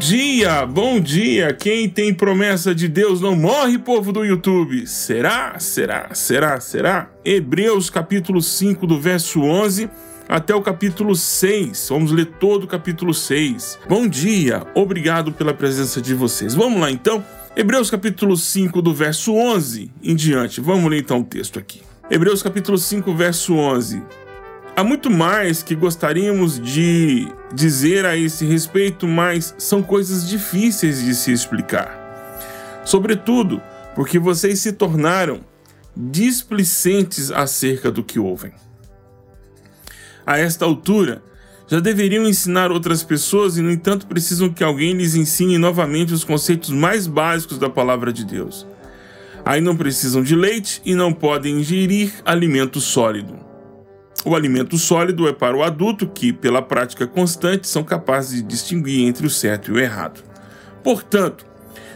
Dia, bom dia. Quem tem promessa de Deus não morre, povo do YouTube. Será? Será? Será? Será? Hebreus capítulo 5 do verso 11 até o capítulo 6. Vamos ler todo o capítulo 6. Bom dia. Obrigado pela presença de vocês. Vamos lá então. Hebreus capítulo 5 do verso 11 em diante. Vamos ler então o texto aqui. Hebreus capítulo 5 verso 11. Há muito mais que gostaríamos de dizer a esse respeito, mas são coisas difíceis de se explicar. Sobretudo porque vocês se tornaram displicentes acerca do que ouvem. A esta altura, já deveriam ensinar outras pessoas e, no entanto, precisam que alguém lhes ensine novamente os conceitos mais básicos da palavra de Deus. Aí não precisam de leite e não podem ingerir alimento sólido. O alimento sólido é para o adulto que, pela prática constante, são capazes de distinguir entre o certo e o errado. Portanto,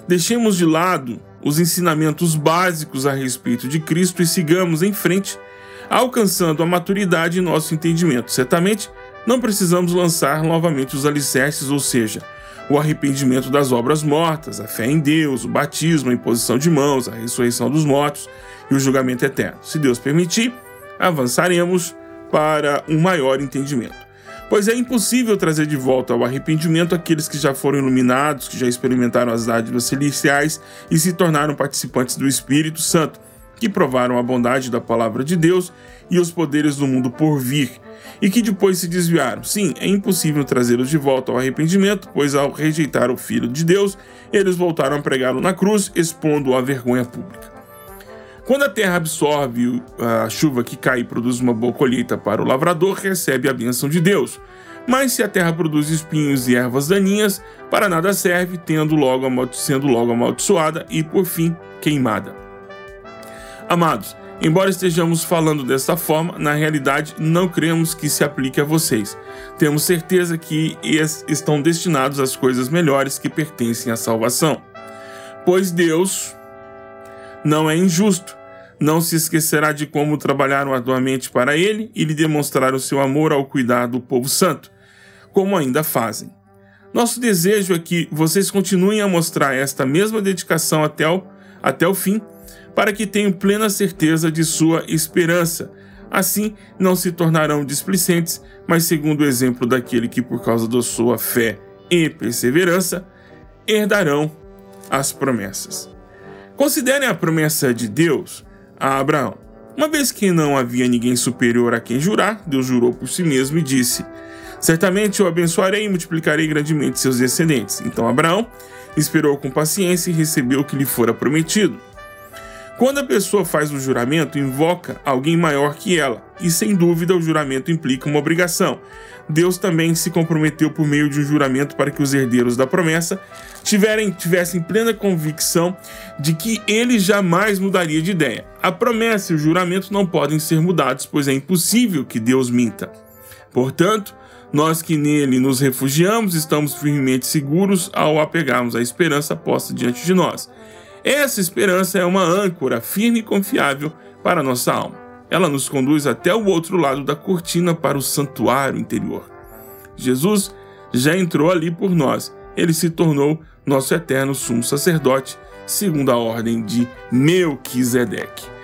deixemos de lado os ensinamentos básicos a respeito de Cristo e sigamos em frente, alcançando a maturidade em nosso entendimento. Certamente, não precisamos lançar novamente os alicerces, ou seja, o arrependimento das obras mortas, a fé em Deus, o batismo, a imposição de mãos, a ressurreição dos mortos e o julgamento eterno. Se Deus permitir, avançaremos para um maior entendimento. Pois é impossível trazer de volta ao arrependimento aqueles que já foram iluminados, que já experimentaram as dádivas celestiais e se tornaram participantes do Espírito Santo, que provaram a bondade da palavra de Deus e os poderes do mundo por vir, e que depois se desviaram. Sim, é impossível trazê-los de volta ao arrependimento, pois ao rejeitar o Filho de Deus, eles voltaram a pregá-lo na cruz, expondo-o à vergonha pública. Quando a terra absorve a chuva que cai e produz uma boa colheita para o lavrador, recebe a bênção de Deus. Mas se a terra produz espinhos e ervas daninhas, para nada serve, tendo logo sendo logo amaldiçoada e, por fim, queimada. Amados, embora estejamos falando dessa forma, na realidade não cremos que se aplique a vocês. Temos certeza que estão destinados às coisas melhores que pertencem à salvação. Pois Deus, não é injusto. Não se esquecerá de como trabalharam arduamente para ele e lhe demonstraram seu amor ao cuidar do povo santo, como ainda fazem. Nosso desejo é que vocês continuem a mostrar esta mesma dedicação até o, até o fim, para que tenham plena certeza de sua esperança. Assim, não se tornarão displicentes, mas segundo o exemplo daquele que, por causa da sua fé e perseverança, herdarão as promessas. Considerem a promessa de Deus a Abraão. Uma vez que não havia ninguém superior a quem jurar, Deus jurou por si mesmo e disse: Certamente eu abençoarei e multiplicarei grandemente seus descendentes. Então Abraão esperou com paciência e recebeu o que lhe fora prometido. Quando a pessoa faz o juramento, invoca alguém maior que ela, e sem dúvida o juramento implica uma obrigação. Deus também se comprometeu por meio de um juramento para que os herdeiros da promessa tiverem, tivessem plena convicção de que ele jamais mudaria de ideia. A promessa e o juramento não podem ser mudados, pois é impossível que Deus minta. Portanto, nós que nele nos refugiamos estamos firmemente seguros ao apegarmos à esperança posta diante de nós. Essa esperança é uma âncora firme e confiável para nossa alma. Ela nos conduz até o outro lado da cortina para o santuário interior. Jesus já entrou ali por nós. Ele se tornou nosso eterno sumo sacerdote, segundo a ordem de Melquisedeque.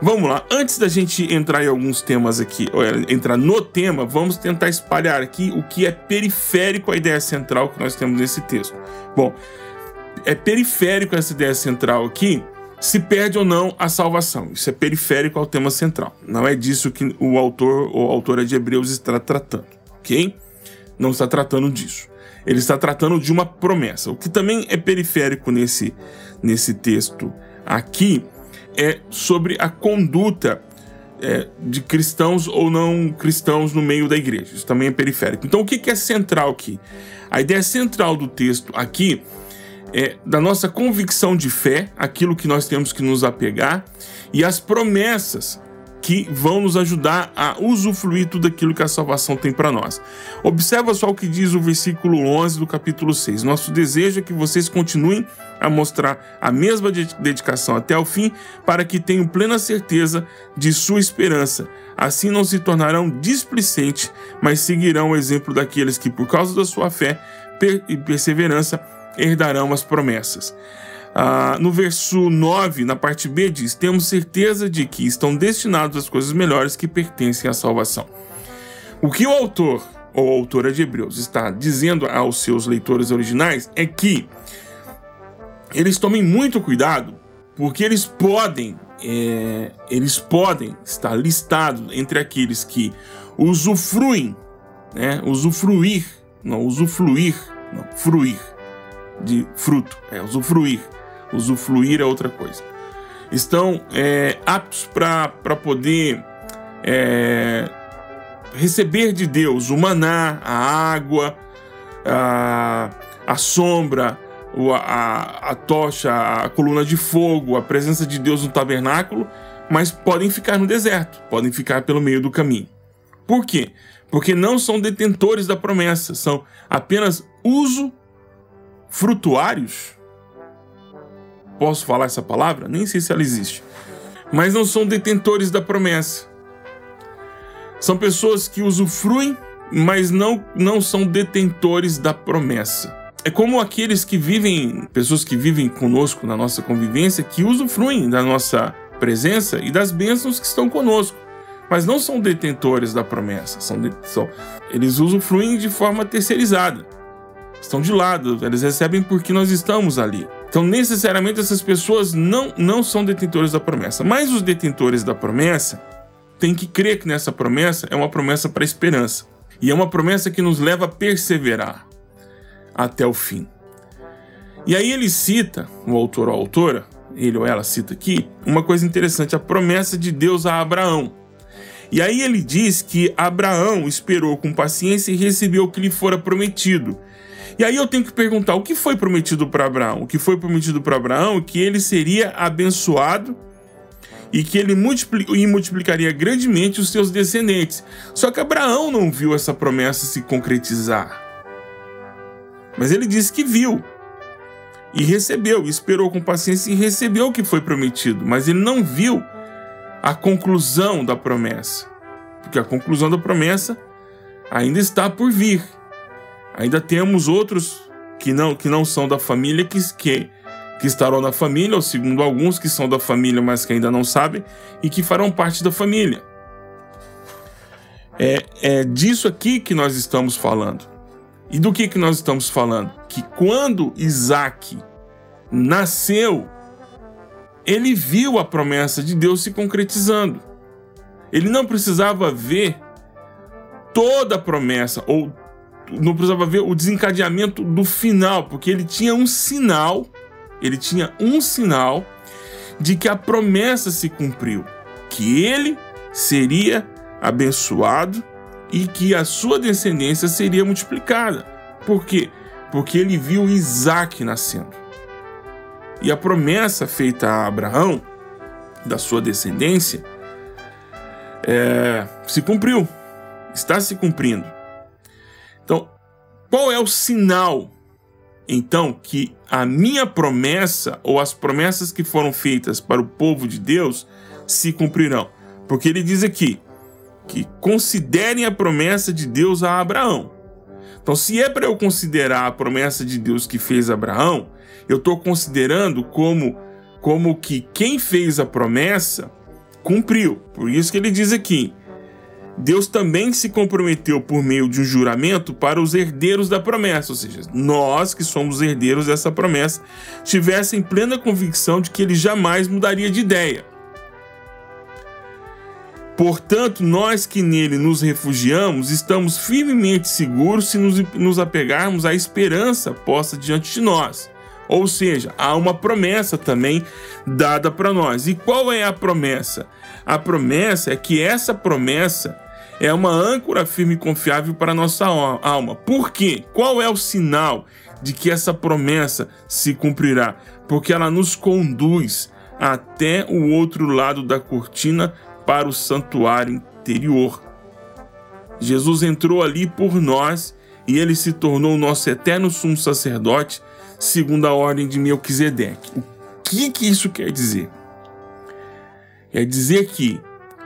Vamos lá, antes da gente entrar em alguns temas aqui, entrar no tema, vamos tentar espalhar aqui o que é periférico à ideia central que nós temos nesse texto. Bom, é periférico essa ideia central aqui, se perde ou não a salvação. Isso é periférico ao tema central. Não é disso que o autor ou a autora de Hebreus está tratando, ok? Não está tratando disso. Ele está tratando de uma promessa. O que também é periférico nesse, nesse texto aqui é sobre a conduta é, de cristãos ou não cristãos no meio da igreja. Isso também é periférico. Então, o que é central aqui? A ideia central do texto aqui é, da nossa convicção de fé, aquilo que nós temos que nos apegar, e as promessas que vão nos ajudar a usufruir tudo aquilo que a salvação tem para nós. Observa só o que diz o versículo 11 do capítulo 6. Nosso desejo é que vocês continuem a mostrar a mesma dedicação até o fim, para que tenham plena certeza de sua esperança. Assim não se tornarão displicentes, mas seguirão o exemplo daqueles que, por causa da sua fé, e perseverança herdarão as promessas. Ah, no verso 9, na parte B, diz: Temos certeza de que estão destinados às coisas melhores que pertencem à salvação. O que o autor ou autora de Hebreus está dizendo aos seus leitores originais é que eles tomem muito cuidado, porque eles podem, é, eles podem estar listados entre aqueles que usufruem, né, usufruir, não usufruir, não, fruir de fruto, é usufruir, usufruir é outra coisa. Estão é, aptos para poder é, receber de Deus o maná, a água, a, a sombra, a, a tocha, a coluna de fogo, a presença de Deus no tabernáculo, mas podem ficar no deserto, podem ficar pelo meio do caminho. Por quê? Porque não são detentores da promessa, são apenas uso frutuários. Posso falar essa palavra? Nem sei se ela existe. Mas não são detentores da promessa. São pessoas que usufruem, mas não, não são detentores da promessa. É como aqueles que vivem, pessoas que vivem conosco na nossa convivência, que usufruem da nossa presença e das bênçãos que estão conosco, mas não são detentores da promessa. São, são eles usufruem de forma terceirizada. Estão de lado, eles recebem porque nós estamos ali. Então, necessariamente, essas pessoas não, não são detentores da promessa. Mas os detentores da promessa têm que crer que nessa promessa é uma promessa para esperança. E é uma promessa que nos leva a perseverar até o fim. E aí ele cita, o autor ou a autora, ele ou ela cita aqui, uma coisa interessante, a promessa de Deus a Abraão. E aí ele diz que Abraão esperou com paciência e recebeu o que lhe fora prometido. E aí eu tenho que perguntar, o que foi prometido para Abraão? O que foi prometido para Abraão? Que ele seria abençoado e que ele multiplicaria grandemente os seus descendentes. Só que Abraão não viu essa promessa se concretizar. Mas ele disse que viu. E recebeu, esperou com paciência e recebeu o que foi prometido. Mas ele não viu a conclusão da promessa. Porque a conclusão da promessa ainda está por vir. Ainda temos outros que não, que não são da família, que, que, que estarão na família, ou segundo alguns que são da família, mas que ainda não sabem, e que farão parte da família. É, é disso aqui que nós estamos falando. E do que, que nós estamos falando? Que quando Isaac nasceu, ele viu a promessa de Deus se concretizando. Ele não precisava ver toda a promessa, ou não precisava ver o desencadeamento do final, porque ele tinha um sinal, ele tinha um sinal de que a promessa se cumpriu, que ele seria abençoado e que a sua descendência seria multiplicada. Por quê? Porque ele viu Isaac nascendo. E a promessa feita a Abraão, da sua descendência, é, se cumpriu, está se cumprindo. Qual é o sinal, então, que a minha promessa ou as promessas que foram feitas para o povo de Deus se cumprirão? Porque ele diz aqui: que considerem a promessa de Deus a Abraão. Então, se é para eu considerar a promessa de Deus que fez Abraão, eu estou considerando como, como que quem fez a promessa cumpriu. Por isso que ele diz aqui: Deus também se comprometeu por meio de um juramento para os herdeiros da promessa, ou seja, nós que somos herdeiros dessa promessa, tivessem plena convicção de que ele jamais mudaria de ideia. Portanto, nós que nele nos refugiamos, estamos firmemente seguros se nos, apegarmos à esperança posta diante de nós. Ou seja, há uma promessa também dada para nós. E qual é a promessa? A promessa é que essa promessa é uma âncora firme e confiável para nossa alma. Por quê? Qual é o sinal de que essa promessa se cumprirá? Porque ela nos conduz até o outro lado da cortina para o santuário interior. Jesus entrou ali por nós e ele se tornou o nosso eterno sumo sacerdote, segundo a ordem de Melquisedeque. O que, que isso quer dizer? Quer dizer que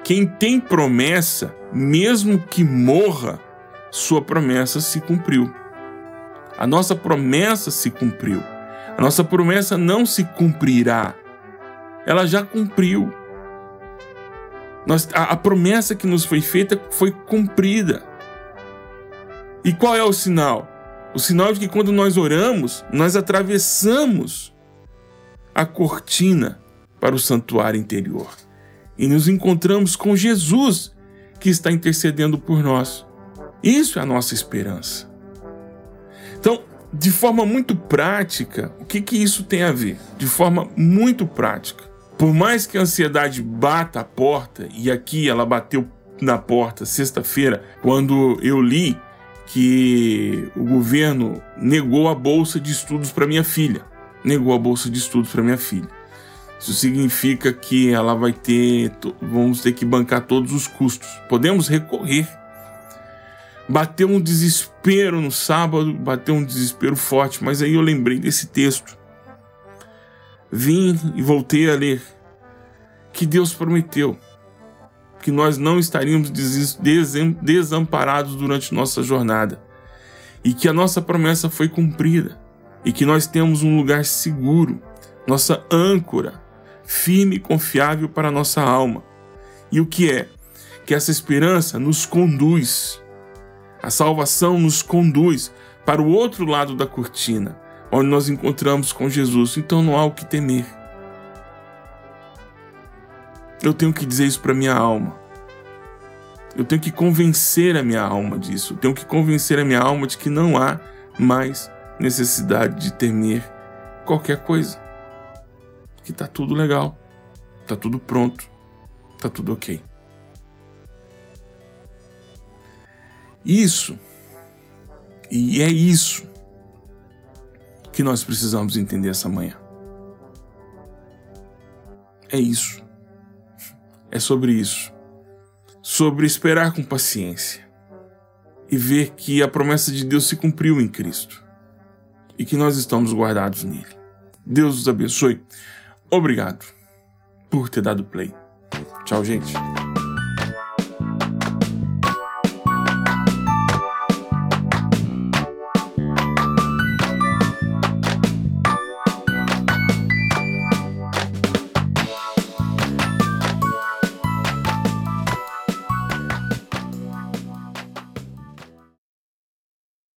quem tem promessa, mesmo que morra, sua promessa se cumpriu. A nossa promessa se cumpriu. A nossa promessa não se cumprirá. Ela já cumpriu. Nós, a, a promessa que nos foi feita foi cumprida. E qual é o sinal? O sinal de que quando nós oramos, nós atravessamos a cortina para o santuário interior e nos encontramos com Jesus que está intercedendo por nós. Isso é a nossa esperança. Então, de forma muito prática, o que, que isso tem a ver? De forma muito prática. Por mais que a ansiedade bata a porta, e aqui ela bateu na porta sexta-feira, quando eu li que o governo negou a bolsa de estudos para minha filha. Negou a bolsa de estudos para minha filha. Isso significa que ela vai ter, vamos ter que bancar todos os custos. Podemos recorrer. Bateu um desespero no sábado, bateu um desespero forte, mas aí eu lembrei desse texto. Vim e voltei a ler que Deus prometeu que nós não estaríamos desamparados durante nossa jornada e que a nossa promessa foi cumprida e que nós temos um lugar seguro, nossa âncora, firme e confiável para a nossa alma. E o que é? Que essa esperança nos conduz, a salvação nos conduz para o outro lado da cortina, onde nós encontramos com Jesus. Então não há o que temer. Eu tenho que dizer isso para minha alma. Eu tenho que convencer a minha alma disso. Eu tenho que convencer a minha alma de que não há mais necessidade de temer qualquer coisa. Que tá tudo legal. Tá tudo pronto. Tá tudo ok. Isso, e é isso que nós precisamos entender essa manhã. É isso. É sobre isso. Sobre esperar com paciência e ver que a promessa de Deus se cumpriu em Cristo e que nós estamos guardados nele. Deus os abençoe. Obrigado por ter dado play. Tchau, gente.